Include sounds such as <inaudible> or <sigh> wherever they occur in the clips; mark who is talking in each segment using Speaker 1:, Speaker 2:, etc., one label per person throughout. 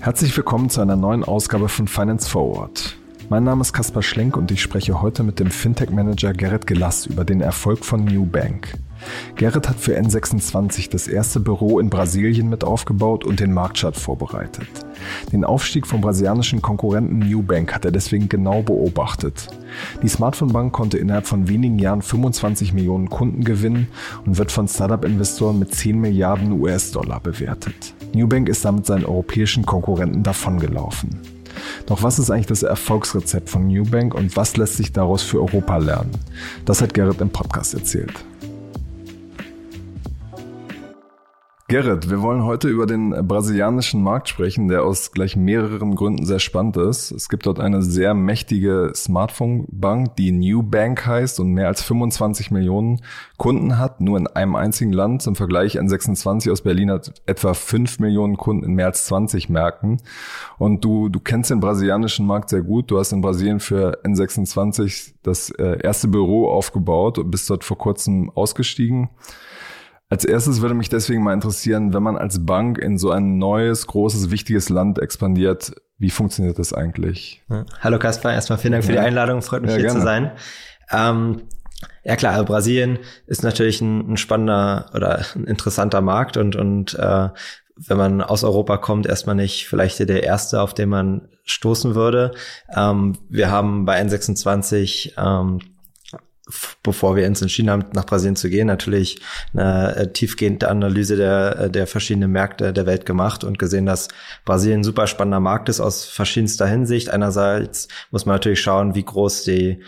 Speaker 1: Herzlich willkommen zu einer neuen Ausgabe von Finance Forward. Mein Name ist Kaspar Schlenk und ich spreche heute mit dem Fintech-Manager Gerrit Gelass über den Erfolg von New Bank. Gerrit hat für N26 das erste Büro in Brasilien mit aufgebaut und den Marktstart vorbereitet. Den Aufstieg vom brasilianischen Konkurrenten Newbank hat er deswegen genau beobachtet. Die Smartphone-Bank konnte innerhalb von wenigen Jahren 25 Millionen Kunden gewinnen und wird von Startup-Investoren mit 10 Milliarden US-Dollar bewertet. Newbank ist damit seinen europäischen Konkurrenten davongelaufen. Doch was ist eigentlich das Erfolgsrezept von Newbank und was lässt sich daraus für Europa lernen? Das hat Gerrit im Podcast erzählt. Gerrit, wir wollen heute über den brasilianischen Markt sprechen, der aus gleich mehreren Gründen sehr spannend ist. Es gibt dort eine sehr mächtige Smartphone-Bank, die New Bank heißt und mehr als 25 Millionen Kunden hat, nur in einem einzigen Land. Im Vergleich N26 aus Berlin hat etwa 5 Millionen Kunden in mehr als 20 Märkten. Und du, du kennst den brasilianischen Markt sehr gut. Du hast in Brasilien für N26 das äh, erste Büro aufgebaut und bist dort vor kurzem ausgestiegen. Als erstes würde mich deswegen mal interessieren, wenn man als Bank in so ein neues, großes, wichtiges Land expandiert, wie funktioniert das eigentlich?
Speaker 2: Hallo Kaspar, erstmal vielen Dank für die Einladung, freut mich ja, hier gerne. zu sein. Ähm, ja klar, also Brasilien ist natürlich ein, ein, spannender oder ein interessanter Markt und, und äh, wenn man aus Europa kommt, erstmal nicht vielleicht der erste, auf den man stoßen würde. Ähm, wir haben bei N26 ähm, bevor wir uns entschieden haben, nach Brasilien zu gehen, natürlich eine äh, tiefgehende Analyse der, äh, der verschiedenen Märkte der Welt gemacht und gesehen, dass Brasilien ein super spannender Markt ist aus verschiedenster Hinsicht. Einerseits muss man natürlich schauen, wie groß die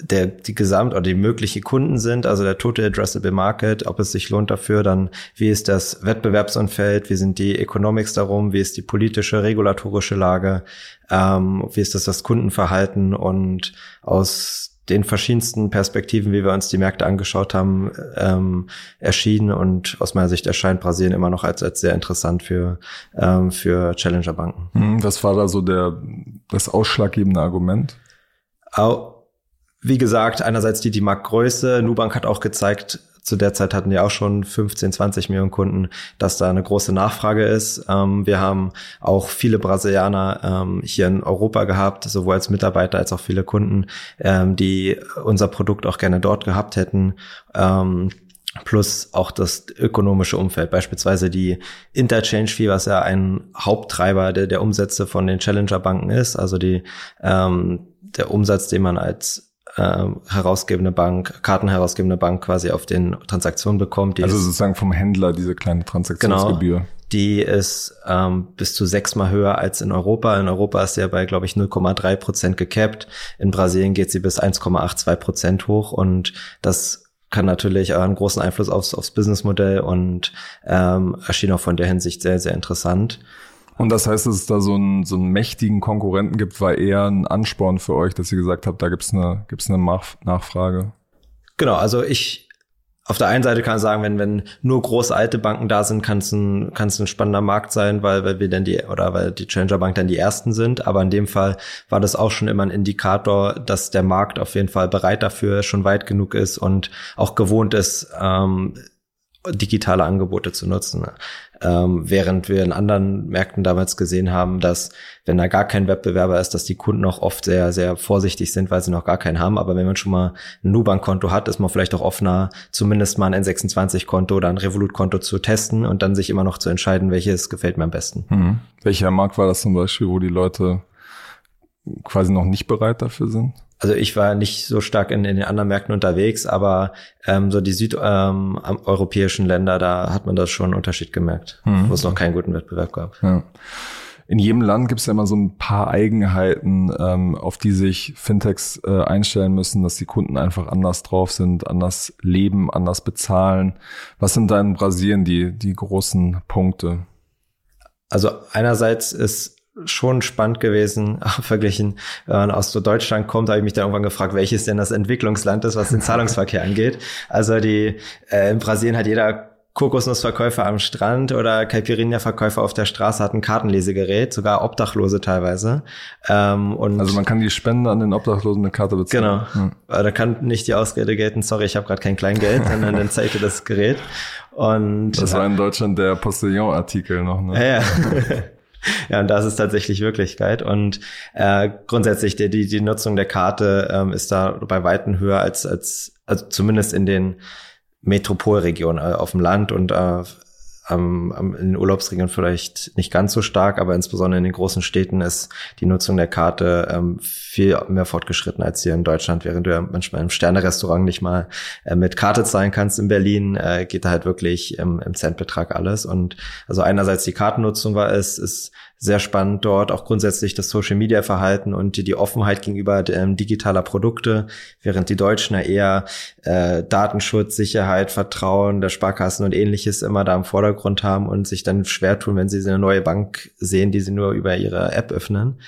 Speaker 2: der die Gesamt oder die mögliche Kunden sind, also der Total Addressable Market, ob es sich lohnt dafür, dann wie ist das Wettbewerbsumfeld, wie sind die Economics darum, wie ist die politische, regulatorische Lage, ähm, wie ist das das Kundenverhalten und aus den verschiedensten Perspektiven, wie wir uns die Märkte angeschaut haben, ähm, erschienen und aus meiner Sicht erscheint Brasilien immer noch als, als sehr interessant für, ähm, für Challenger-Banken.
Speaker 1: Hm, was war da so der, das ausschlaggebende Argument?
Speaker 2: Au, wie gesagt, einerseits die, die Marktgröße. Nubank hat auch gezeigt, zu der Zeit hatten wir auch schon 15, 20 Millionen Kunden, dass da eine große Nachfrage ist. Ähm, wir haben auch viele Brasilianer ähm, hier in Europa gehabt, sowohl als Mitarbeiter als auch viele Kunden, ähm, die unser Produkt auch gerne dort gehabt hätten. Plus auch das ökonomische Umfeld, beispielsweise die Interchange Fee, was ja ein Haupttreiber der, der Umsätze von den Challenger-Banken ist, also die ähm, der Umsatz, den man als äh, herausgebende Bank, kartenherausgebende Bank quasi auf den Transaktionen bekommt.
Speaker 1: also sozusagen vom Händler diese kleine Transaktionsgebühr.
Speaker 2: Genau, die ist ähm, bis zu sechsmal höher als in Europa. In Europa ist sie ja bei, glaube ich, 0,3 Prozent gecapped. In Brasilien geht sie bis 1,82 Prozent hoch und das kann natürlich einen großen Einfluss aufs, aufs Businessmodell und ähm, erschien auch von der Hinsicht sehr, sehr interessant.
Speaker 1: Und das heißt, dass es da so einen, so einen mächtigen Konkurrenten gibt, war eher ein Ansporn für euch, dass ihr gesagt habt, da gibt's eine, gibt's eine Nachfrage.
Speaker 2: Genau, also ich, auf der einen Seite kann ich sagen, wenn, wenn nur große alte Banken da sind, kann es ein, kann es ein spannender Markt sein, weil, weil wir dann die, oder weil die Challenger Bank dann die ersten sind. Aber in dem Fall war das auch schon immer ein Indikator, dass der Markt auf jeden Fall bereit dafür schon weit genug ist und auch gewohnt ist, ähm, digitale Angebote zu nutzen. Ähm, während wir in anderen Märkten damals gesehen haben, dass wenn da gar kein Wettbewerber ist, dass die Kunden auch oft sehr, sehr vorsichtig sind, weil sie noch gar keinen haben. Aber wenn man schon mal ein Nubank-Konto hat, ist man vielleicht auch offener, zumindest mal ein N26-Konto oder ein Revolut-Konto zu testen und dann sich immer noch zu entscheiden, welches gefällt mir am besten.
Speaker 1: Mhm. Welcher Markt war das zum Beispiel, wo die Leute quasi noch nicht bereit dafür sind?
Speaker 2: Also ich war nicht so stark in, in den anderen Märkten unterwegs, aber ähm, so die südeuropäischen ähm, Länder, da hat man das schon einen Unterschied gemerkt, mhm. wo es noch keinen guten Wettbewerb gab.
Speaker 1: Ja. In jedem Land gibt es ja immer so ein paar Eigenheiten, ähm, auf die sich Fintechs äh, einstellen müssen, dass die Kunden einfach anders drauf sind, anders leben, anders bezahlen. Was sind da in Brasilien die, die großen Punkte?
Speaker 2: Also einerseits ist schon spannend gewesen, <laughs> verglichen, wenn man aus so Deutschland kommt, habe ich mich dann irgendwann gefragt, welches denn das Entwicklungsland ist, was den Zahlungsverkehr angeht. Also die äh, in Brasilien hat jeder Kokosnussverkäufer am Strand oder Caipirinha-Verkäufer auf der Straße hatten Kartenlesegerät, sogar Obdachlose teilweise.
Speaker 1: Ähm, und also man kann die Spende an den Obdachlosen mit Karte bezahlen.
Speaker 2: Genau. Hm. Da kann nicht die Ausrede gelten, sorry, ich habe gerade kein Kleingeld, sondern dann zeigte das Gerät. Und
Speaker 1: das war in Deutschland der Postillon-Artikel noch. Ne?
Speaker 2: Ja, ja. <laughs> <laughs> Ja, und das ist tatsächlich Wirklichkeit. Und äh, grundsätzlich die, die, die Nutzung der Karte ähm, ist da bei Weitem höher als, als also zumindest in den Metropolregionen äh, auf dem Land und äh, ähm, in den Urlaubsregionen vielleicht nicht ganz so stark, aber insbesondere in den großen Städten ist die Nutzung der Karte ähm, viel mehr fortgeschritten als hier in Deutschland, während du ja manchmal im Sternerestaurant nicht mal äh, mit Karte zahlen kannst in Berlin, äh, geht da halt wirklich im, im Centbetrag alles. Und also einerseits die Kartennutzung war es, ist sehr spannend dort, auch grundsätzlich das Social Media Verhalten und die, die Offenheit gegenüber ähm, digitaler Produkte, während die Deutschen ja eher äh, Datenschutz, Sicherheit, Vertrauen der Sparkassen und ähnliches immer da im Vordergrund haben und sich dann schwer tun, wenn sie eine neue Bank sehen, die sie nur über ihre App öffnen,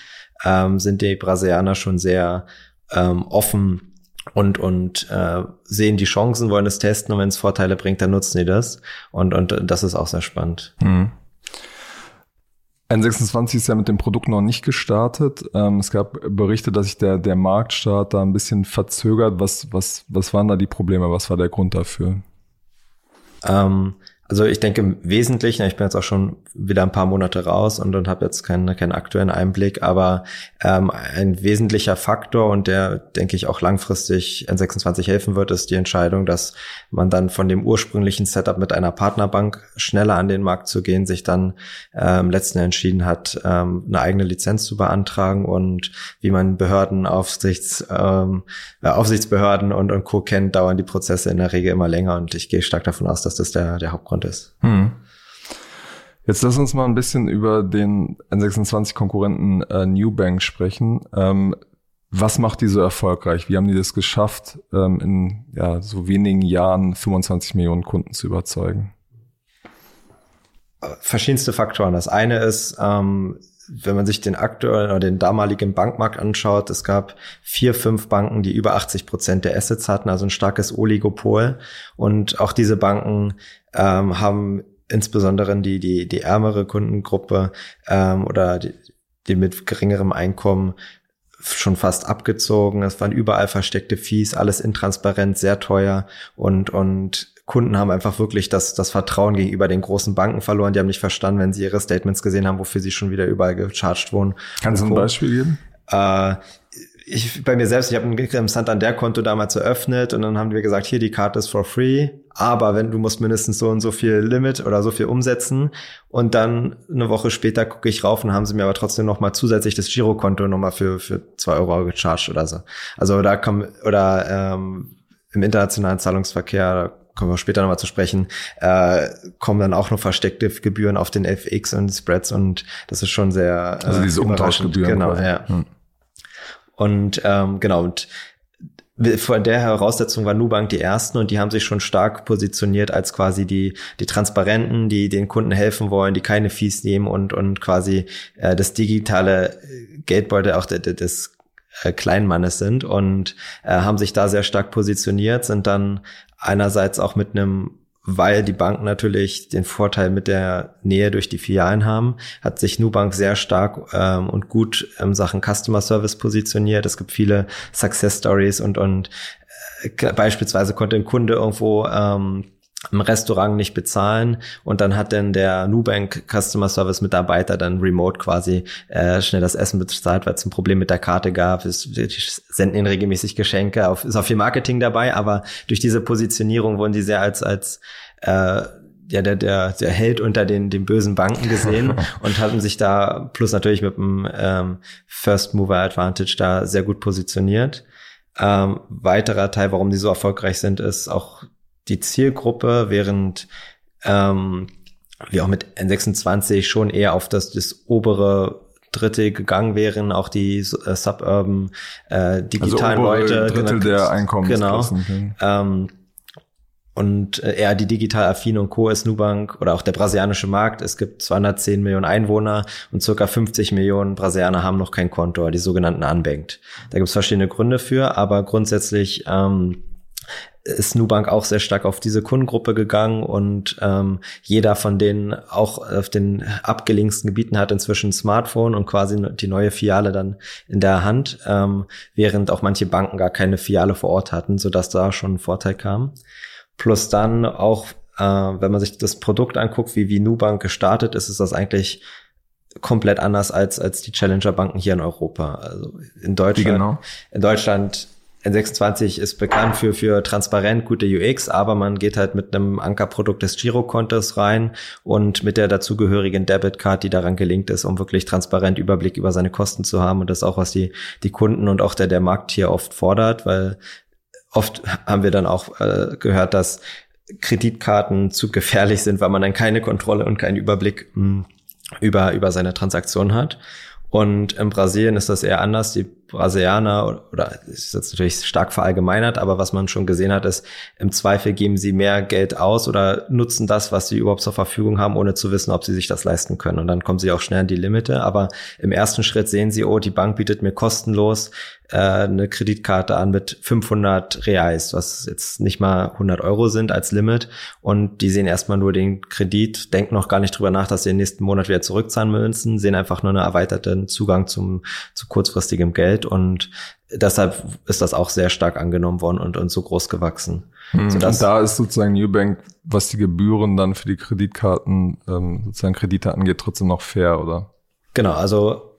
Speaker 2: ähm, sind die Brasilianer schon sehr ähm, offen und und äh, sehen die Chancen, wollen es testen und wenn es Vorteile bringt, dann nutzen die das und und das ist auch sehr spannend. Mhm.
Speaker 1: N26 ist ja mit dem Produkt noch nicht gestartet. Ähm, es gab Berichte, dass sich der, der Marktstart da ein bisschen verzögert. Was, was, was waren da die Probleme? Was war der Grund dafür?
Speaker 2: Ähm, also ich denke im Wesentlichen, ich bin jetzt auch schon wieder ein paar Monate raus und, und habe jetzt keinen, keinen aktuellen Einblick, aber ähm, ein wesentlicher Faktor und der, denke ich, auch langfristig N26 helfen wird, ist die Entscheidung, dass man dann von dem ursprünglichen Setup mit einer Partnerbank schneller an den Markt zu gehen, sich dann ähm, letzten entschieden hat, ähm, eine eigene Lizenz zu beantragen und wie man Behörden, Aufsichts, ähm, äh, Aufsichtsbehörden und, und Co. kennt, dauern die Prozesse in der Regel immer länger und ich gehe stark davon aus, dass das der, der Hauptgrund Ist. Hm.
Speaker 1: Jetzt lass uns mal ein bisschen über den N26-Konkurrenten äh, Newbank sprechen. Ähm, was macht die so erfolgreich? Wie haben die das geschafft, ähm, in ja, so wenigen Jahren 25 Millionen Kunden zu überzeugen?
Speaker 2: Verschiedenste Faktoren. Das eine ist, ähm, wenn man sich den aktuellen oder den damaligen Bankmarkt anschaut, es gab vier, fünf Banken, die über 80 Prozent der Assets hatten, also ein starkes Oligopol. Und auch diese Banken ähm, haben insbesondere die, die, die ärmere Kundengruppe ähm, oder die, die mit geringerem Einkommen schon fast abgezogen. Es waren überall versteckte Fees, alles intransparent, sehr teuer und, und Kunden haben einfach wirklich das, das Vertrauen gegenüber den großen Banken verloren. Die haben nicht verstanden, wenn sie ihre Statements gesehen haben, wofür sie schon wieder überall gecharged wurden.
Speaker 1: Kannst du ein Beispiel geben? Äh,
Speaker 2: ich, bei mir selbst, ich habe ein Santander-Konto damals eröffnet und dann haben wir gesagt, hier, die Karte ist for free, aber wenn du musst mindestens so und so viel Limit oder so viel umsetzen und dann eine Woche später gucke ich rauf und haben sie mir aber trotzdem nochmal zusätzlich das Girokonto nochmal für, für zwei Euro gecharged oder so. Also da kommen, oder ähm, im internationalen Zahlungsverkehr, kommen wir später nochmal zu sprechen, äh, kommen dann auch noch versteckte Gebühren auf den FX und Spreads und das ist schon sehr
Speaker 1: äh, Also diese Umtauschgebühren.
Speaker 2: Genau, quasi. ja. Hm. Und ähm, genau, und von der Heraussetzung war Nubank die ersten und die haben sich schon stark positioniert als quasi die die Transparenten, die den Kunden helfen wollen, die keine Fees nehmen und und quasi äh, das digitale Geldbeutel auch des äh, Kleinmannes sind und äh, haben sich da sehr stark positioniert, sind dann einerseits auch mit einem weil die Banken natürlich den Vorteil mit der Nähe durch die Filialen haben, hat sich Nubank sehr stark ähm, und gut in Sachen Customer Service positioniert. Es gibt viele Success Stories und und äh, beispielsweise konnte ein Kunde irgendwo ähm, im Restaurant nicht bezahlen und dann hat dann der Nubank Customer Service Mitarbeiter dann remote quasi äh, schnell das Essen bezahlt, weil es ein Problem mit der Karte gab. Es senden ihnen regelmäßig Geschenke, auf, ist auch viel Marketing dabei, aber durch diese Positionierung wurden die sehr als als äh, ja, der, der, der Held unter den, den bösen Banken gesehen <laughs> und hatten sich da plus natürlich mit dem ähm, First Mover Advantage da sehr gut positioniert. Ähm, weiterer Teil, warum die so erfolgreich sind, ist auch die Zielgruppe, während ähm, wir auch mit N26 schon eher auf das, das obere Drittel gegangen wären, auch die äh, suburban äh, digitalen also Leute.
Speaker 1: Drittel genau, der
Speaker 2: Einkommensklassen. Genau. Ähm, und äh, eher die digital affin und Co. ist Nubank oder auch der brasilianische Markt. Es gibt 210 Millionen Einwohner und circa 50 Millionen Brasilianer haben noch kein Konto, die sogenannten Unbanked. Da gibt es verschiedene Gründe für, aber grundsätzlich ähm, ist Nubank auch sehr stark auf diese Kundengruppe gegangen und ähm, jeder von denen auch auf den abgelegensten Gebieten hat inzwischen ein Smartphone und quasi die neue Filiale dann in der Hand, ähm, während auch manche Banken gar keine Filiale vor Ort hatten, sodass da schon ein Vorteil kam. Plus dann auch, äh, wenn man sich das Produkt anguckt, wie, wie Nubank gestartet ist, ist das eigentlich komplett anders als, als die Challenger-Banken hier in Europa. Also in Deutschland, genau? in Deutschland N26 ist bekannt für, für transparent gute UX, aber man geht halt mit einem Ankerprodukt des Girokontos rein und mit der dazugehörigen Debitcard, die daran gelingt ist, um wirklich transparent Überblick über seine Kosten zu haben. Und das ist auch, was die, die Kunden und auch der, der Markt hier oft fordert, weil oft haben wir dann auch äh, gehört, dass Kreditkarten zu gefährlich sind, weil man dann keine Kontrolle und keinen Überblick mh, hm, über, über seine Transaktion hat. Und in Brasilien ist das eher anders. Die Brasilianer oder ist jetzt natürlich stark verallgemeinert, aber was man schon gesehen hat, ist, im Zweifel geben sie mehr Geld aus oder nutzen das, was sie überhaupt zur Verfügung haben, ohne zu wissen, ob sie sich das leisten können. Und dann kommen sie auch schnell an die Limite. Aber im ersten Schritt sehen sie, oh, die Bank bietet mir kostenlos äh, eine Kreditkarte an mit 500 Reais, was jetzt nicht mal 100 Euro sind als Limit. Und die sehen erstmal nur den Kredit, denken noch gar nicht drüber nach, dass sie den nächsten Monat wieder zurückzahlen müssen, sehen einfach nur einen erweiterten Zugang zum, zu kurzfristigem Geld Welt und deshalb ist das auch sehr stark angenommen worden und, und so groß gewachsen.
Speaker 1: Hm. und da ist sozusagen Newbank, was die Gebühren dann für die Kreditkarten, ähm, sozusagen Kredite angeht, trotzdem noch fair, oder?
Speaker 2: Genau, also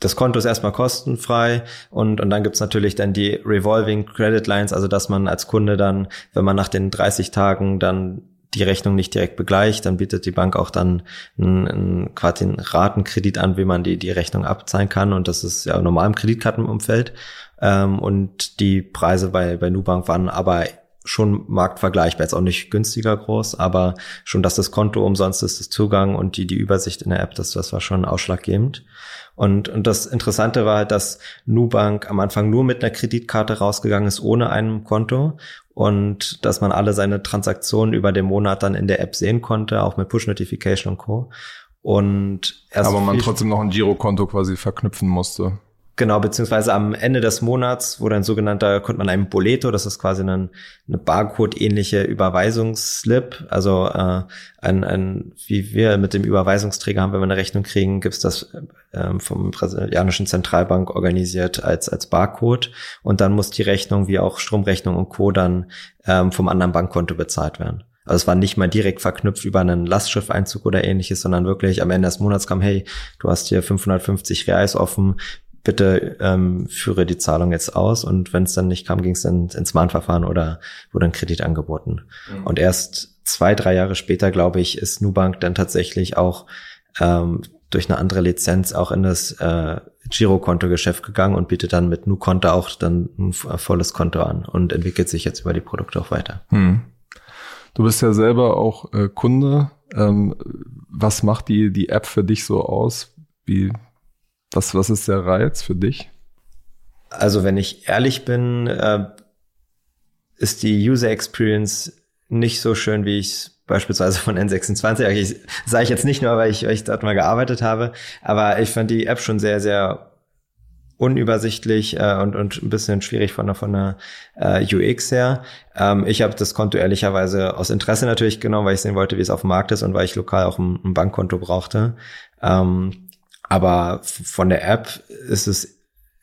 Speaker 2: das Konto ist erstmal kostenfrei und, und dann gibt's natürlich dann die Revolving Credit Lines, also dass man als Kunde dann, wenn man nach den 30 Tagen dann die Rechnung nicht direkt begleicht, dann bietet die Bank auch dann einen, einen, quasi einen Ratenkredit an, wie man die, die Rechnung abzahlen kann. Und das ist ja normal im Kreditkartenumfeld. Ähm, und die Preise bei, bei Nubank waren aber schon marktvergleichbar, jetzt auch nicht günstiger groß, aber schon, dass das Konto umsonst ist, das Zugang und die, die Übersicht in der App, das, das war schon ausschlaggebend. Und, und das Interessante war halt, dass Nubank am Anfang nur mit einer Kreditkarte rausgegangen ist, ohne einem Konto und dass man alle seine Transaktionen über den Monat dann in der App sehen konnte, auch mit Push-Notification und Co. Und
Speaker 1: erst Aber man trotzdem noch ein Girokonto quasi verknüpfen musste.
Speaker 2: Genau, beziehungsweise am Ende des Monats wurde ein sogenannter, konnte man einen Boleto, das ist quasi eine, eine Barcode-ähnliche Überweisungsslip, also äh, ein, ein, wie wir mit dem Überweisungsträger haben, wenn wir eine Rechnung kriegen, gibt's das äh, vom brasilianischen Zentralbank organisiert als, als Barcode und dann muss die Rechnung, wie auch Stromrechnung und Co. dann ähm, vom anderen Bankkonto bezahlt werden. Also es war nicht mal direkt verknüpft über einen Lastschiffeinzug oder ähnliches, sondern wirklich am Ende des Monats kam, hey, du hast hier 550 Reais offen, bitte ähm, führe die Zahlung jetzt aus. Und wenn es dann nicht kam, ging es dann ins Mahnverfahren oder wurde ein Kredit angeboten. Mhm. Und erst zwei, drei Jahre später, glaube ich, ist Nubank dann tatsächlich auch ähm, durch eine andere Lizenz auch in das äh, Girokonto-Geschäft gegangen und bietet dann mit NuConto auch dann ein volles Konto an und entwickelt sich jetzt über die Produkte auch weiter. Hm.
Speaker 1: Du bist ja selber auch äh, Kunde. Ähm, was macht die, die App für dich so aus? Wie, was, was ist der Reiz für dich?
Speaker 2: Also wenn ich ehrlich bin, äh, ist die User Experience nicht so schön, wie ich beispielsweise von N26. Ich sage ich jetzt nicht nur, weil ich, weil ich dort mal gearbeitet habe, aber ich fand die App schon sehr, sehr unübersichtlich äh, und, und ein bisschen schwierig von der, von der äh, UX her. Ähm, ich habe das Konto ehrlicherweise aus Interesse natürlich genommen, weil ich sehen wollte, wie es auf dem Markt ist und weil ich lokal auch ein, ein Bankkonto brauchte. Ähm, aber von der App ist es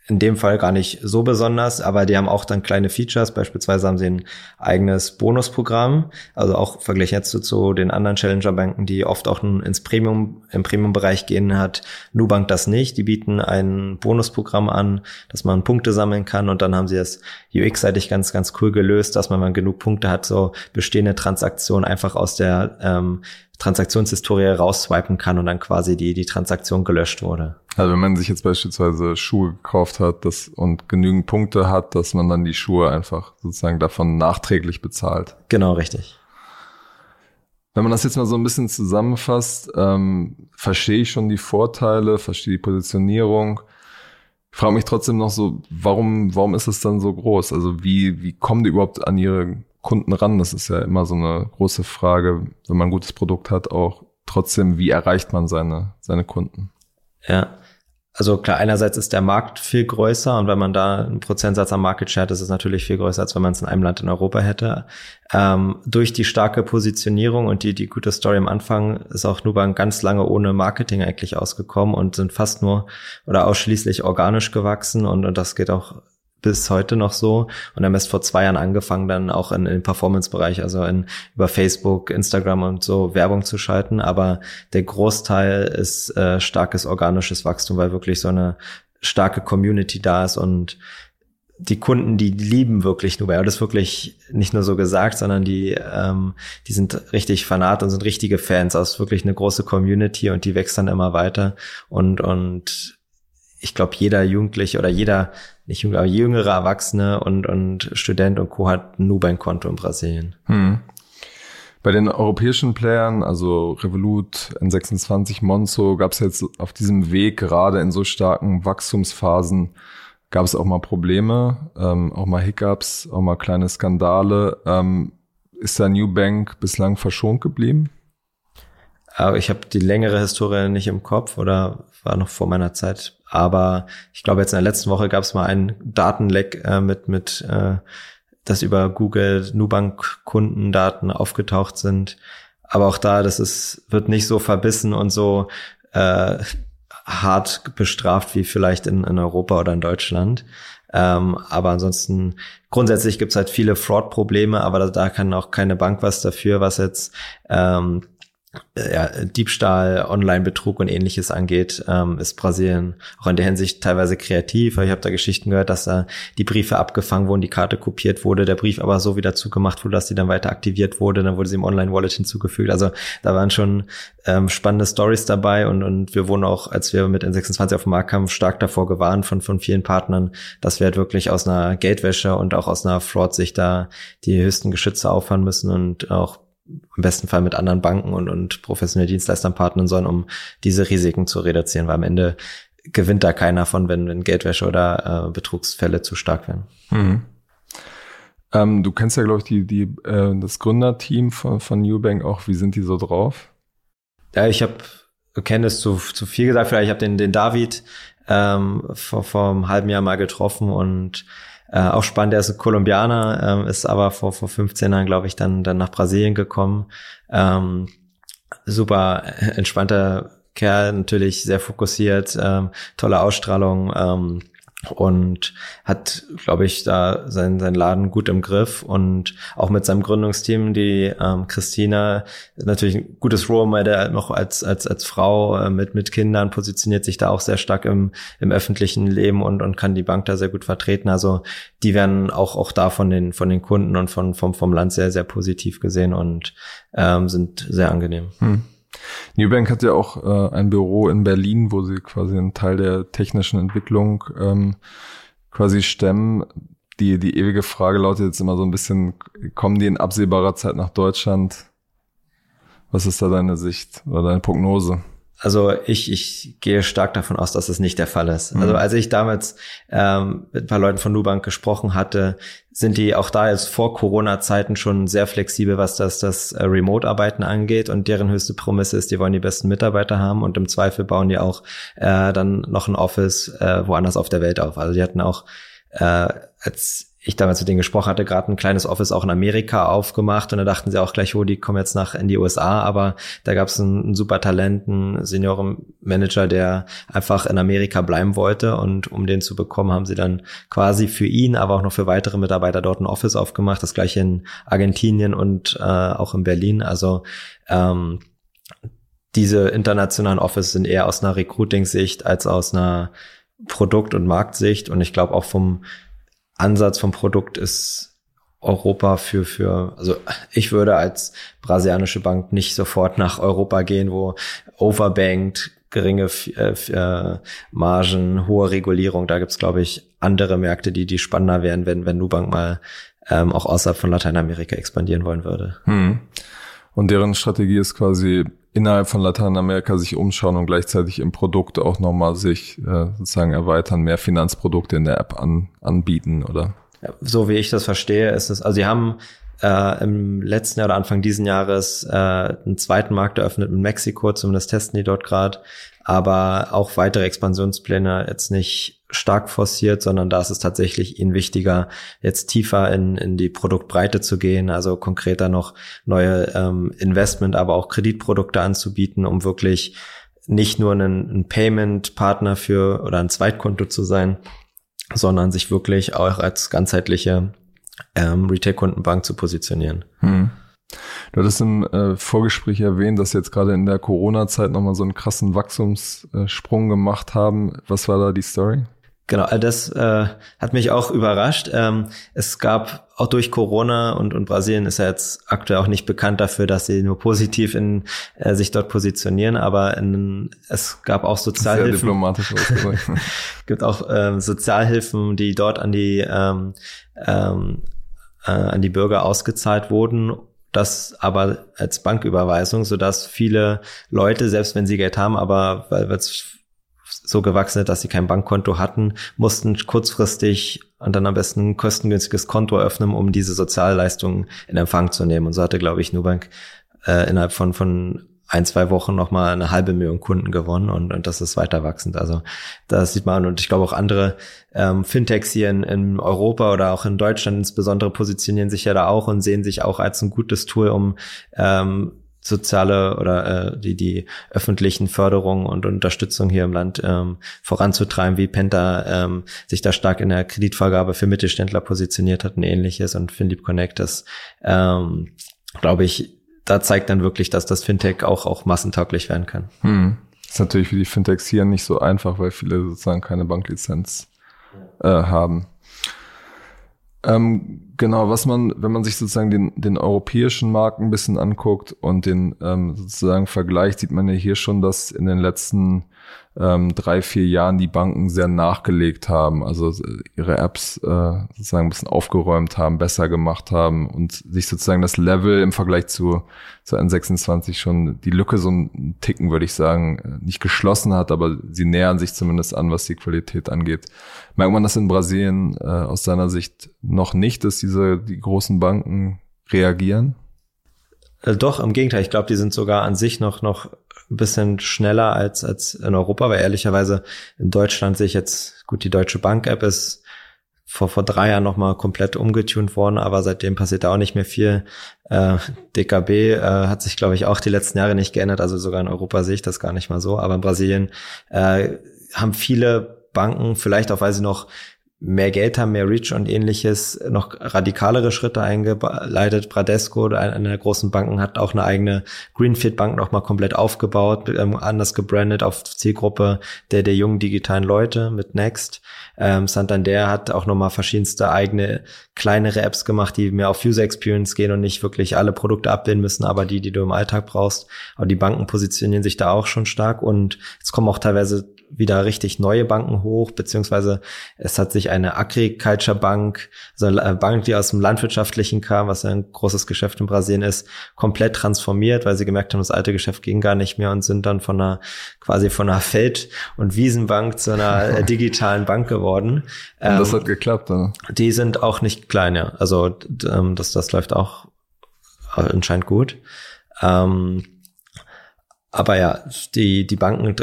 Speaker 2: in dem Fall gar nicht so besonders, aber die haben auch dann kleine Features. Beispielsweise haben sie ein eigenes Bonusprogramm, also auch verglichen jetzt zu, den anderen Challenger-Banken, die oft auch ins Premium, im Premium-Bereich gehen hat. Nubank das nicht. Die bieten ein Bonusprogramm an, dass man Punkte sammeln kann und dann haben sie das UX-seitig ganz, ganz cool gelöst, dass man, wenn man genug Punkte hat, so bestehende Transaktionen einfach aus der ähm, Transaktionshistorie rausswipen kann und dann quasi die, die Transaktion gelöscht wurde.
Speaker 1: Also wenn man sich jetzt beispielsweise Schuhe gekauft hat das, und genügend Punkte hat, dass man dann die Schuhe einfach sozusagen davon nachträglich bezahlt.
Speaker 2: Genau, richtig.
Speaker 1: Wenn man das jetzt mal so ein bisschen zusammenfasst, ähm, verstehe ich schon die Vorteile, verstehe die Positionierung. Ich frage mich trotzdem noch so, warum, warum ist es dann so groß? Also wie, wie kommen die überhaupt an ihre Kunden ran? Das ist ja immer so eine große Frage, wenn man ein gutes Produkt hat, auch trotzdem, wie erreicht man seine, seine Kunden?
Speaker 2: Ja, also klar, einerseits ist der Markt viel größer und wenn man da einen Prozentsatz am Market Share hat, ist es natürlich viel größer, als wenn man es in einem Land in Europa hätte. Ähm, durch die starke Positionierung und die, die gute Story am Anfang ist auch Nubank ganz lange ohne Marketing eigentlich ausgekommen und sind fast nur oder ausschließlich organisch gewachsen und, und das geht auch bis heute noch so und haben erst vor zwei Jahren angefangen, dann auch in, in Performance-Bereich, also in, über Facebook, Instagram und so Werbung zu schalten. Aber der Großteil ist äh, starkes organisches Wachstum, weil wirklich so eine starke Community da ist und die Kunden, die lieben wirklich Nubai. Das ist wirklich nicht nur so gesagt, sondern die, ähm, die sind richtig fanat und sind richtige Fans. Also wirklich eine große Community und die wächst dann immer weiter. Und, und ich glaube, jeder Jugendliche oder jeder nicht jüngere, aber jüngere Erwachsene und, und Student und Co. hat ein Nubank-Konto in Brasilien. Hm.
Speaker 1: Bei den europäischen Playern, also Revolut, N26, Monzo, gab es jetzt auf diesem Weg gerade in so starken Wachstumsphasen, gab es auch mal Probleme, ähm, auch mal Hiccups, auch mal kleine Skandale. Ähm, ist da New Bank bislang verschont geblieben?
Speaker 2: Aber ich habe die längere Historie nicht im Kopf oder war noch vor meiner Zeit. Aber ich glaube, jetzt in der letzten Woche gab es mal einen Datenleck äh, mit, mit äh, dass über Google Nubank-Kundendaten aufgetaucht sind. Aber auch da, das ist, wird nicht so verbissen und so äh, hart bestraft wie vielleicht in, in Europa oder in Deutschland. Ähm, aber ansonsten, grundsätzlich gibt's halt viele Fraud-Probleme, aber da, da kann auch keine Bank was dafür, was jetzt ähm, ja, Diebstahl, Online-Betrug und ähnliches angeht, ähm, ist Brasilien auch in der Hinsicht teilweise kreativ. Ich habe da Geschichten gehört, dass da die Briefe abgefangen wurden, die Karte kopiert wurde, der Brief aber so wieder zugemacht wurde, dass sie dann weiter aktiviert wurde, dann wurde sie im Online-Wallet hinzugefügt. Also da waren schon ähm, spannende Stories dabei und, und wir wurden auch, als wir mit N26 auf den Markt kamen, stark davor gewarnt von, von vielen Partnern, dass wir halt wirklich aus einer Geldwäsche und auch aus einer Fraud-Sicht da die höchsten Geschütze auffahren müssen und auch im besten Fall mit anderen Banken und, und professionellen Dienstleistern partnern sollen, um diese Risiken zu reduzieren, weil am Ende gewinnt da keiner von, wenn, wenn Geldwäsche oder äh, Betrugsfälle zu stark werden. Mhm.
Speaker 1: Ähm, du kennst ja, glaube ich, die, die, äh, das Gründerteam von, von Newbank auch. Wie sind die so drauf?
Speaker 2: Ja, ich habe kenne es zu, zu viel gesagt. Vielleicht ich habe den, den David ähm, vor, vor einem halben Jahr mal getroffen und äh, auch spannend, er ist Kolumbianer, äh, ist aber vor, vor 15 Jahren, glaube ich, dann, dann nach Brasilien gekommen. Ähm, super entspannter Kerl, natürlich sehr fokussiert, ähm, tolle Ausstrahlung. Ähm, und hat, glaube ich, da seinen, seinen Laden gut im Griff und auch mit seinem Gründungsteam, die ähm, Christina, natürlich ein gutes Role Model noch als, als, als Frau äh, mit, mit Kindern, positioniert sich da auch sehr stark im, im öffentlichen Leben und, und kann die Bank da sehr gut vertreten. Also die werden auch, auch da von den, von den Kunden und von, vom, vom Land sehr, sehr positiv gesehen und ähm, sind sehr angenehm. Hm.
Speaker 1: Newbank hat ja auch äh, ein Büro in Berlin, wo sie quasi einen Teil der technischen Entwicklung ähm, quasi stemmen. Die, die ewige Frage lautet jetzt immer so ein bisschen, kommen die in absehbarer Zeit nach Deutschland? Was ist da deine Sicht oder deine Prognose?
Speaker 2: Also ich, ich gehe stark davon aus, dass es nicht der Fall ist. Mhm. Also als ich damals ähm, mit ein paar Leuten von Nubank gesprochen hatte, sind die auch da jetzt vor Corona-Zeiten schon sehr flexibel, was das, das äh, Remote-Arbeiten angeht. Und deren höchste Prämisse ist, die wollen die besten Mitarbeiter haben und im Zweifel bauen die auch äh, dann noch ein Office äh, woanders auf der Welt auf. Also die hatten auch äh, als ich damals mit denen gesprochen hatte, gerade ein kleines Office auch in Amerika aufgemacht und da dachten sie auch gleich, oh, die kommen jetzt nach in die USA, aber da gab es einen, einen super Talenten Seniorenmanager, der einfach in Amerika bleiben wollte. Und um den zu bekommen, haben sie dann quasi für ihn, aber auch noch für weitere Mitarbeiter dort ein Office aufgemacht, das gleiche in Argentinien und äh, auch in Berlin. Also ähm, diese internationalen Offices sind eher aus einer Recruiting-Sicht als aus einer Produkt- und Marktsicht. Und ich glaube auch vom Ansatz vom Produkt ist Europa für, für, also ich würde als brasilianische Bank nicht sofort nach Europa gehen, wo overbanked, geringe äh, äh, Margen, hohe Regulierung. Da gibt's glaube ich, andere Märkte, die, die spannender wären, wenn, wenn Nubank mal ähm, auch außerhalb von Lateinamerika expandieren wollen würde. Hm.
Speaker 1: Und deren Strategie ist quasi innerhalb von Lateinamerika sich umschauen und gleichzeitig im Produkt auch nochmal sich äh, sozusagen erweitern, mehr Finanzprodukte in der App an, anbieten, oder?
Speaker 2: So wie ich das verstehe, ist es, also sie haben äh, im letzten Jahr oder Anfang diesen Jahres äh, einen zweiten Markt eröffnet in Mexiko, zumindest testen die dort gerade, aber auch weitere Expansionspläne jetzt nicht stark forciert, sondern da ist es tatsächlich ihnen wichtiger, jetzt tiefer in, in die Produktbreite zu gehen, also konkreter noch neue ähm, Investment, aber auch Kreditprodukte anzubieten, um wirklich nicht nur ein, ein Payment-Partner für oder ein Zweitkonto zu sein, sondern sich wirklich auch als ganzheitliche ähm, Retail-Kundenbank zu positionieren. Hm.
Speaker 1: Du hattest im äh, Vorgespräch erwähnt, dass jetzt gerade in der Corona-Zeit nochmal so einen krassen Wachstumssprung gemacht haben. Was war da die Story?
Speaker 2: Genau, äh, das äh, hat mich auch überrascht. Ähm, es gab auch durch Corona und, und Brasilien ist ja jetzt aktuell auch nicht bekannt dafür, dass sie nur positiv in äh, sich dort positionieren, aber in, es gab auch Sozialhilfen. Sehr diplomatisch <laughs> gibt auch ähm, Sozialhilfen, die dort an die ähm, ähm, äh, an die Bürger ausgezahlt wurden das aber als Banküberweisung, so dass viele Leute, selbst wenn sie Geld haben, aber weil es so gewachsen ist, dass sie kein Bankkonto hatten, mussten kurzfristig und dann am besten ein kostengünstiges Konto öffnen, um diese Sozialleistungen in Empfang zu nehmen. Und so hatte, glaube ich, Nubank äh, innerhalb von, von ein, zwei Wochen nochmal eine halbe Million Kunden gewonnen und, und das ist weiter wachsend. Also das sieht man und ich glaube auch andere ähm, Fintechs hier in, in Europa oder auch in Deutschland insbesondere positionieren sich ja da auch und sehen sich auch als ein gutes Tool, um ähm, soziale oder äh, die die öffentlichen Förderungen und Unterstützung hier im Land ähm, voranzutreiben, wie Penta ähm, sich da stark in der Kreditvergabe für Mittelständler positioniert hat und ähnliches und Finlieb Connect das ähm, glaube ich da zeigt dann wirklich, dass das Fintech auch, auch massentauglich werden kann. Hm.
Speaker 1: ist natürlich für die Fintechs hier nicht so einfach, weil viele sozusagen keine Banklizenz äh, haben. Ähm, genau, was man, wenn man sich sozusagen den, den europäischen Markt ein bisschen anguckt und den ähm, sozusagen vergleicht, sieht man ja hier schon, dass in den letzten ähm, drei, vier Jahren die Banken sehr nachgelegt haben, also ihre Apps äh, sozusagen ein bisschen aufgeräumt haben, besser gemacht haben und sich sozusagen das Level im Vergleich zu, zu N26 schon die Lücke so ein Ticken, würde ich sagen, nicht geschlossen hat, aber sie nähern sich zumindest an, was die Qualität angeht. Merkt man das in Brasilien äh, aus seiner Sicht noch nicht, dass diese die großen Banken reagieren?
Speaker 2: Äh, doch, im Gegenteil. Ich glaube, die sind sogar an sich noch, noch ein bisschen schneller als, als in Europa, weil ehrlicherweise in Deutschland sehe ich jetzt, gut, die Deutsche Bank-App ist vor, vor drei Jahren nochmal komplett umgetunt worden, aber seitdem passiert da auch nicht mehr viel. Äh, DKB äh, hat sich, glaube ich, auch die letzten Jahre nicht geändert, also sogar in Europa sehe ich das gar nicht mal so, aber in Brasilien äh, haben viele Banken, vielleicht auch weil sie noch mehr Geld haben, mehr Reach und ähnliches, noch radikalere Schritte eingeleitet. Bradesco, eine der großen Banken, hat auch eine eigene Greenfield Bank nochmal komplett aufgebaut, ähm, anders gebrandet auf Zielgruppe der, der jungen digitalen Leute mit Next. Ähm, Santander hat auch nochmal verschiedenste eigene kleinere Apps gemacht, die mehr auf User Experience gehen und nicht wirklich alle Produkte abbilden müssen, aber die, die du im Alltag brauchst. Aber die Banken positionieren sich da auch schon stark und es kommen auch teilweise wieder richtig neue Banken hoch, beziehungsweise es hat sich eine Agriculture Bank, also eine Bank, die aus dem Landwirtschaftlichen kam, was ein großes Geschäft in Brasilien ist, komplett transformiert, weil sie gemerkt haben, das alte Geschäft ging gar nicht mehr und sind dann von einer quasi von einer Feld- und Wiesenbank zu einer <laughs> digitalen Bank geworden.
Speaker 1: Und das ähm, hat geklappt, oder?
Speaker 2: Die sind auch nicht klein, ja. Also ähm, das, das läuft auch anscheinend gut. Ähm, aber ja, die, die Banken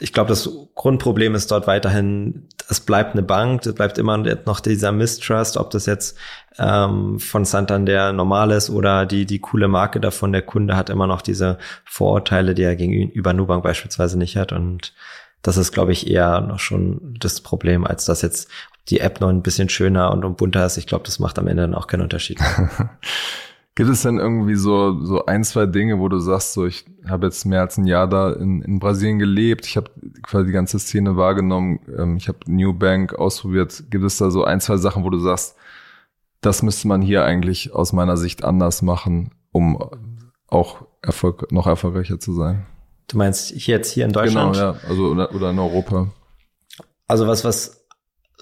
Speaker 2: ich glaube, das Grundproblem ist dort weiterhin, es bleibt eine Bank, es bleibt immer noch dieser Mistrust, ob das jetzt ähm, von Santander normal ist oder die, die coole Marke davon, der Kunde hat immer noch diese Vorurteile, die er gegenüber Nubank beispielsweise nicht hat. Und das ist, glaube ich, eher noch schon das Problem, als dass jetzt die App noch ein bisschen schöner und bunter ist. Ich glaube, das macht am Ende dann auch keinen Unterschied. <laughs>
Speaker 1: Gibt es denn irgendwie so, so ein, zwei Dinge, wo du sagst, so ich habe jetzt mehr als ein Jahr da in, in Brasilien gelebt, ich habe quasi die ganze Szene wahrgenommen, ähm, ich habe New Bank ausprobiert. Gibt es da so ein, zwei Sachen, wo du sagst, das müsste man hier eigentlich aus meiner Sicht anders machen, um auch Erfolg, noch erfolgreicher zu sein?
Speaker 2: Du meinst jetzt hier in Deutschland?
Speaker 1: Genau, ja, also oder, oder in Europa.
Speaker 2: Also was, was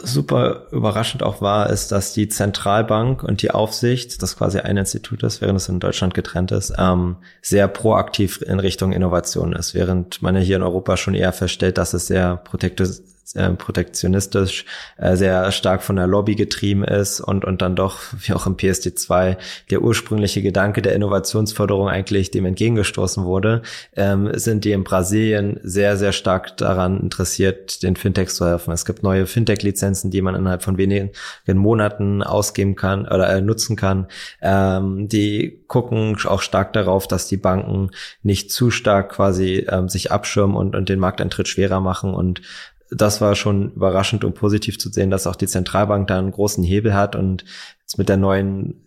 Speaker 2: super überraschend auch war, ist, dass die Zentralbank und die Aufsicht, das quasi ein Institut ist, während es in Deutschland getrennt ist, ähm, sehr proaktiv in Richtung Innovation ist, während man ja hier in Europa schon eher feststellt, dass es sehr äh, protektionistisch äh, sehr stark von der Lobby getrieben ist und, und dann doch, wie auch im PSD2, der ursprüngliche Gedanke der Innovationsförderung eigentlich dem entgegengestoßen wurde, ähm, sind die in Brasilien sehr, sehr stark daran interessiert, den Fintechs zu helfen. Es gibt neue Fintech-Lizenzen, die man innerhalb von wenigen Monaten ausgeben kann oder äh, nutzen kann. Ähm, die gucken auch stark darauf, dass die Banken nicht zu stark quasi ähm, sich abschirmen und, und den Markteintritt schwerer machen und das war schon überraschend und positiv zu sehen, dass auch die Zentralbank da einen großen Hebel hat und jetzt mit der neuen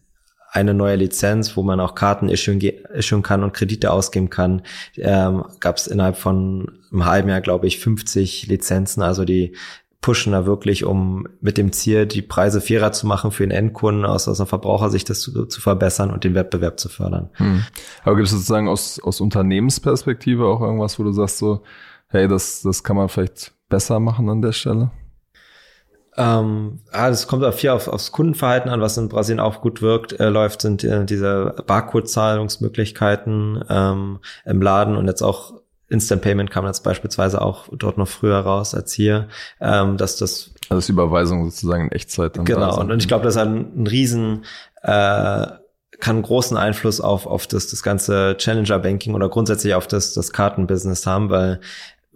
Speaker 2: eine neue Lizenz, wo man auch Karten issuen, issuen kann und Kredite ausgeben kann, ähm, gab es innerhalb von einem halben Jahr, glaube ich, 50 Lizenzen. Also die pushen da wirklich, um mit dem Ziel, die Preise fairer zu machen für den Endkunden, aus, aus einer Verbrauchersicht das zu, zu verbessern und den Wettbewerb zu fördern. Hm.
Speaker 1: Aber gibt es sozusagen aus, aus Unternehmensperspektive auch irgendwas, wo du sagst so, hey, das, das kann man vielleicht besser machen an der Stelle?
Speaker 2: Ähm, ja, das kommt auch viel auf, aufs Kundenverhalten an, was in Brasilien auch gut wirkt, äh, läuft, sind äh, diese Barcode-Zahlungsmöglichkeiten ähm, im Laden und jetzt auch Instant Payment kam jetzt beispielsweise auch dort noch früher raus als hier, ähm, dass das
Speaker 1: also die Überweisung sozusagen in Echtzeit
Speaker 2: dann genau und, und ich glaube, das hat einen, riesen äh, kann großen Einfluss auf auf das das ganze Challenger Banking oder grundsätzlich auf das das Kartenbusiness haben, weil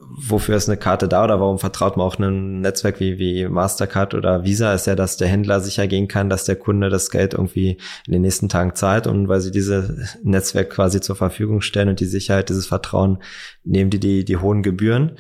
Speaker 2: wofür ist eine Karte da oder warum vertraut man auch einem Netzwerk wie, wie Mastercard oder Visa, ist ja, dass der Händler sicher gehen kann, dass der Kunde das Geld irgendwie in den nächsten Tagen zahlt und weil sie diese Netzwerk quasi zur Verfügung stellen und die Sicherheit, dieses Vertrauen, nehmen die die, die hohen Gebühren.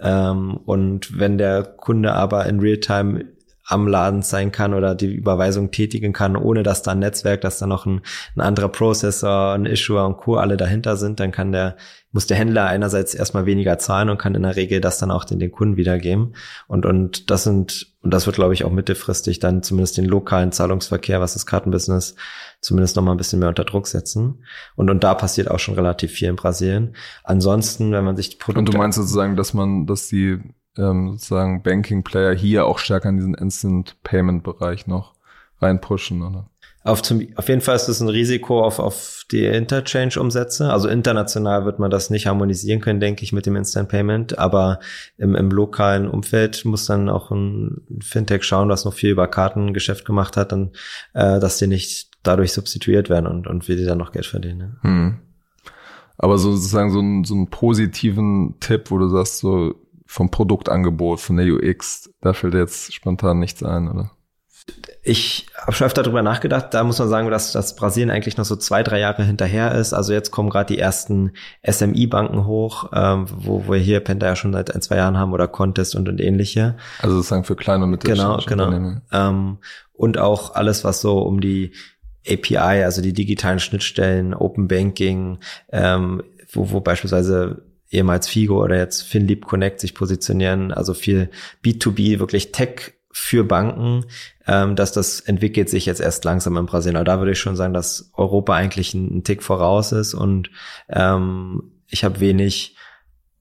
Speaker 2: Ähm, und wenn der Kunde aber in Realtime am Laden sein kann oder die Überweisung tätigen kann, ohne dass da ein Netzwerk, dass da noch ein, ein anderer Prozessor, ein Issuer und Co. alle dahinter sind, dann kann der, muss der Händler einerseits erstmal weniger zahlen und kann in der Regel das dann auch den, den Kunden wiedergeben. Und, und das sind, und das wird, glaube ich, auch mittelfristig dann zumindest den lokalen Zahlungsverkehr, was das Kartenbusiness zumindest noch mal ein bisschen mehr unter Druck setzen. Und, und da passiert auch schon relativ viel in Brasilien. Ansonsten, wenn man sich die
Speaker 1: Produkte. Und du meinst sozusagen, dass man, dass die ähm, sozusagen Banking-Player hier auch stärker in diesen Instant-Payment-Bereich noch reinpushen, oder?
Speaker 2: Auf, zum, auf jeden Fall ist es ein Risiko auf, auf die Interchange-Umsätze. Also international wird man das nicht harmonisieren können, denke ich, mit dem Instant Payment. Aber im, im lokalen Umfeld muss dann auch ein Fintech schauen, das noch viel über Kartengeschäft gemacht hat, dann, äh, dass die nicht dadurch substituiert werden und, und wir die dann noch Geld verdienen. Ne? Hm.
Speaker 1: Aber so sozusagen so, einen so einen positiven Tipp, wo du sagst, so vom Produktangebot, von der UX, da fällt jetzt spontan nichts ein, oder?
Speaker 2: Ich habe schon öfter darüber nachgedacht. Da muss man sagen, dass, dass Brasilien eigentlich noch so zwei, drei Jahre hinterher ist. Also jetzt kommen gerade die ersten SMI-Banken hoch, ähm, wo wir hier Penta ja schon seit ein, zwei Jahren haben oder Contest und, und ähnliche.
Speaker 1: Also sozusagen für kleine und mittelständische
Speaker 2: genau, genau. Ähm, und auch alles, was so um die API, also die digitalen Schnittstellen, Open Banking, ähm, wo, wo beispielsweise ehemals Figo oder jetzt FinLeap Connect sich positionieren, also viel B2B, wirklich Tech für Banken, ähm, dass das entwickelt sich jetzt erst langsam in Brasilien. Aber da würde ich schon sagen, dass Europa eigentlich ein, ein Tick voraus ist und ähm, ich habe wenig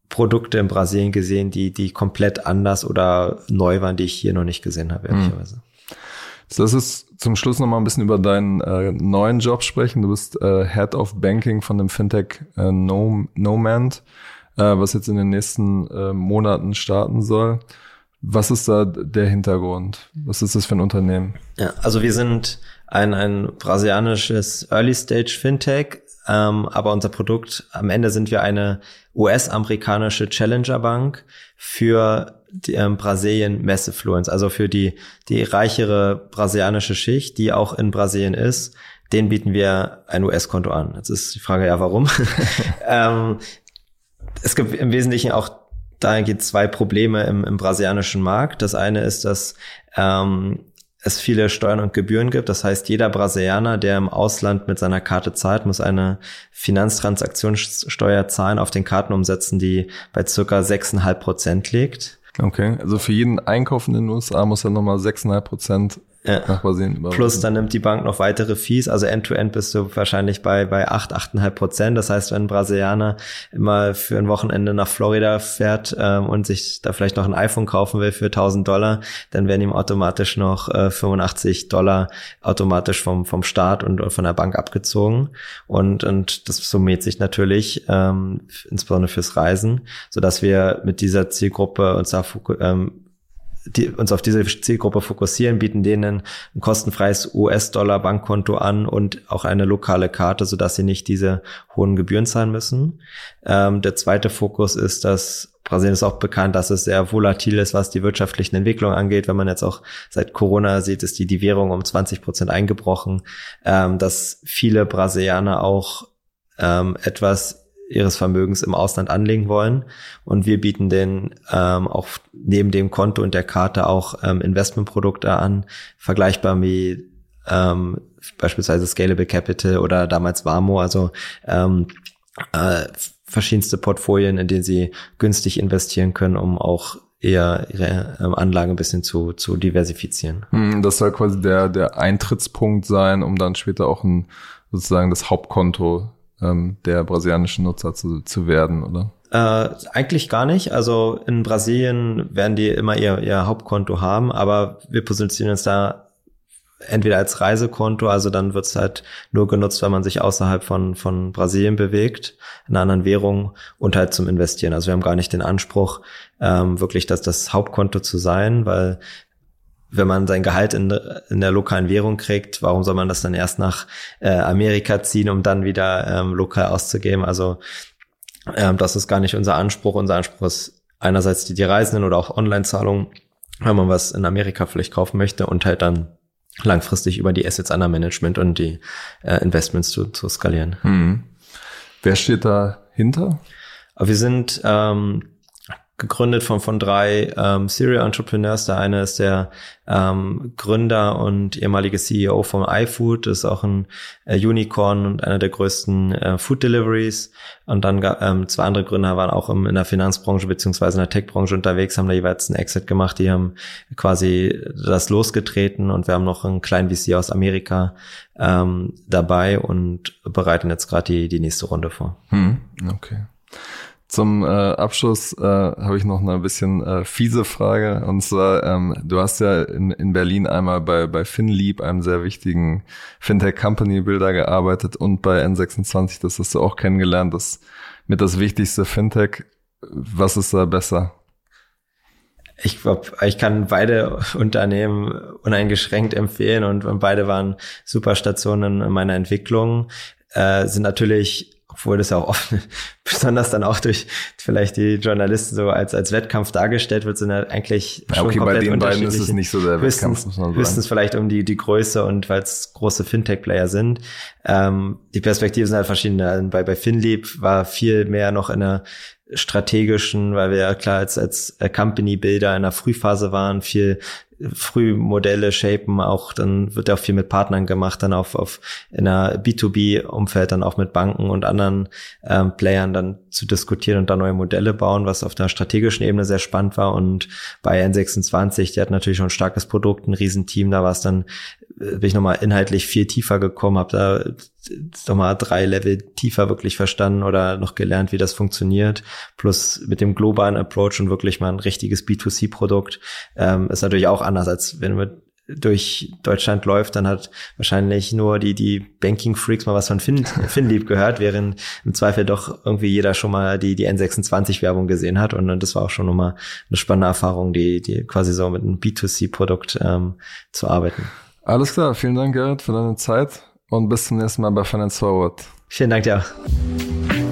Speaker 2: Produkte in Brasilien gesehen, die, die komplett anders oder neu waren, die ich hier noch nicht gesehen habe, hm. ehrlicherweise. Mhm.
Speaker 1: Lass uns zum Schluss noch mal ein bisschen über deinen äh, neuen Job sprechen. Du bist äh, Head of Banking von dem Fintech äh, no Nomand äh, was jetzt in den nächsten äh, Monaten starten soll. Was ist da der Hintergrund? Was ist das für ein Unternehmen?
Speaker 2: Ja, also wir sind ein, ein brasilianisches Early Stage Fintech, ähm, aber unser Produkt, am Ende sind wir eine US-amerikanische Challenger Bank für die, ähm, Brasilien Messefluence, also für die, die reichere brasilianische Schicht, die auch in Brasilien ist. Den bieten wir ein US-Konto an. Jetzt ist die Frage ja, warum? <laughs> ähm, es gibt im Wesentlichen auch dahingehend zwei Probleme im, im brasilianischen Markt. Das eine ist, dass ähm, es viele Steuern und Gebühren gibt. Das heißt, jeder Brasilianer, der im Ausland mit seiner Karte zahlt, muss eine Finanztransaktionssteuer zahlen auf den Kartenumsätzen, die bei circa 6,5 Prozent liegt.
Speaker 1: Okay, also für jeden Einkauf in den USA muss er nochmal 6,5 Prozent
Speaker 2: ja. Plus dann nimmt die Bank noch weitere Fees, also End-to-End -End bist du wahrscheinlich bei, bei 8, 8,5 Prozent. Das heißt, wenn ein Brasilianer immer für ein Wochenende nach Florida fährt ähm, und sich da vielleicht noch ein iPhone kaufen will für 1000 Dollar, dann werden ihm automatisch noch äh, 85 Dollar automatisch vom, vom Staat und, und von der Bank abgezogen. Und, und das summiert sich natürlich, ähm, insbesondere fürs Reisen, so dass wir mit dieser Zielgruppe uns da ähm, die, uns auf diese Zielgruppe fokussieren, bieten denen ein kostenfreies US-Dollar-Bankkonto an und auch eine lokale Karte, sodass sie nicht diese hohen Gebühren zahlen müssen. Ähm, der zweite Fokus ist, dass Brasilien ist auch bekannt, dass es sehr volatil ist, was die wirtschaftlichen Entwicklungen angeht. Wenn man jetzt auch seit Corona sieht, ist die, die Währung um 20 Prozent eingebrochen, ähm, dass viele Brasilianer auch ähm, etwas ihres Vermögens im Ausland anlegen wollen. Und wir bieten den ähm, auch neben dem Konto und der Karte auch ähm, Investmentprodukte an, vergleichbar wie ähm, beispielsweise Scalable Capital oder damals Warmo, also ähm, äh, verschiedenste Portfolien, in denen sie günstig investieren können, um auch eher ihre ähm, Anlage ein bisschen zu, zu diversifizieren.
Speaker 1: Hm, das soll quasi der, der Eintrittspunkt sein, um dann später auch ein, sozusagen das Hauptkonto ähm, der brasilianischen Nutzer zu, zu werden, oder?
Speaker 2: Äh, eigentlich gar nicht. Also in Brasilien werden die immer ihr, ihr Hauptkonto haben, aber wir positionieren uns da entweder als Reisekonto, also dann wird es halt nur genutzt, wenn man sich außerhalb von, von Brasilien bewegt, in anderen Währung und halt zum Investieren. Also wir haben gar nicht den Anspruch, ähm, wirklich das, das Hauptkonto zu sein, weil wenn man sein Gehalt in, in der lokalen Währung kriegt, warum soll man das dann erst nach äh, Amerika ziehen, um dann wieder ähm, lokal auszugeben? Also ähm, das ist gar nicht unser Anspruch. Unser Anspruch ist einerseits die, die Reisenden oder auch Online-Zahlungen, wenn man was in Amerika vielleicht kaufen möchte und halt dann langfristig über die Assets under Management und die äh, Investments zu, zu skalieren.
Speaker 1: Hm. Wer steht dahinter?
Speaker 2: Wir sind ähm, gegründet von, von drei ähm, Serial Entrepreneurs. Der eine ist der ähm, Gründer und ehemalige CEO von iFood, das ist auch ein äh, Unicorn und einer der größten äh, Food Deliveries. Und dann ähm, zwei andere Gründer waren auch im, in der Finanzbranche beziehungsweise in der Tech-Branche unterwegs, haben da jeweils einen Exit gemacht. Die haben quasi das losgetreten und wir haben noch einen kleinen VC aus Amerika ähm, dabei und bereiten jetzt gerade die, die nächste Runde vor.
Speaker 1: Hm, okay. Zum äh, Abschluss äh, habe ich noch eine bisschen äh, fiese Frage. Und zwar, ähm, du hast ja in, in Berlin einmal bei, bei FinLeap, einem sehr wichtigen Fintech-Company-Builder gearbeitet und bei N26, das hast du auch kennengelernt, das mit das wichtigste Fintech. Was ist da besser?
Speaker 2: Ich glaube, ich kann beide Unternehmen uneingeschränkt empfehlen und, und beide waren super Stationen in meiner Entwicklung. Äh, sind natürlich obwohl das ja auch oft, <laughs> besonders dann auch durch vielleicht die Journalisten so als, als Wettkampf dargestellt wird, sind ja eigentlich
Speaker 1: ja, schon okay, komplett bei den beiden ist es nicht so der Wettkampf,
Speaker 2: muss man sagen. Höchstens vielleicht um die, die Größe und weil es große Fintech-Player sind. Ähm, die Perspektiven sind halt verschiedene. Also bei, bei FinLeap war viel mehr noch in einer strategischen, weil wir ja klar als, als Company Builder in der Frühphase waren, viel früh Modelle shapen, auch dann wird ja auch viel mit Partnern gemacht, dann auf, auf in einer B2B-Umfeld dann auch mit Banken und anderen ähm, Playern dann zu diskutieren und da neue Modelle bauen, was auf der strategischen Ebene sehr spannend war. Und bei N26, die hat natürlich schon ein starkes Produkt, ein Riesenteam, da war es dann, äh, bin ich nochmal inhaltlich viel tiefer gekommen, habe da nochmal drei Level tiefer wirklich verstanden oder noch gelernt, wie das funktioniert. Plus mit dem globalen Approach und wirklich mal ein richtiges B2C-Produkt ähm, ist natürlich auch anders, als wenn man durch Deutschland läuft, dann hat wahrscheinlich nur die, die Banking-Freaks mal was von fin, <laughs> Finlieb gehört, während im Zweifel doch irgendwie jeder schon mal die, die N26-Werbung gesehen hat. Und, und das war auch schon nochmal eine spannende Erfahrung, die, die quasi so mit einem B2C-Produkt ähm, zu arbeiten.
Speaker 1: Alles klar, vielen Dank, Gerrit, für deine Zeit und bis zum nächsten Mal bei Finance Forward.
Speaker 2: Vielen Dank dir auch.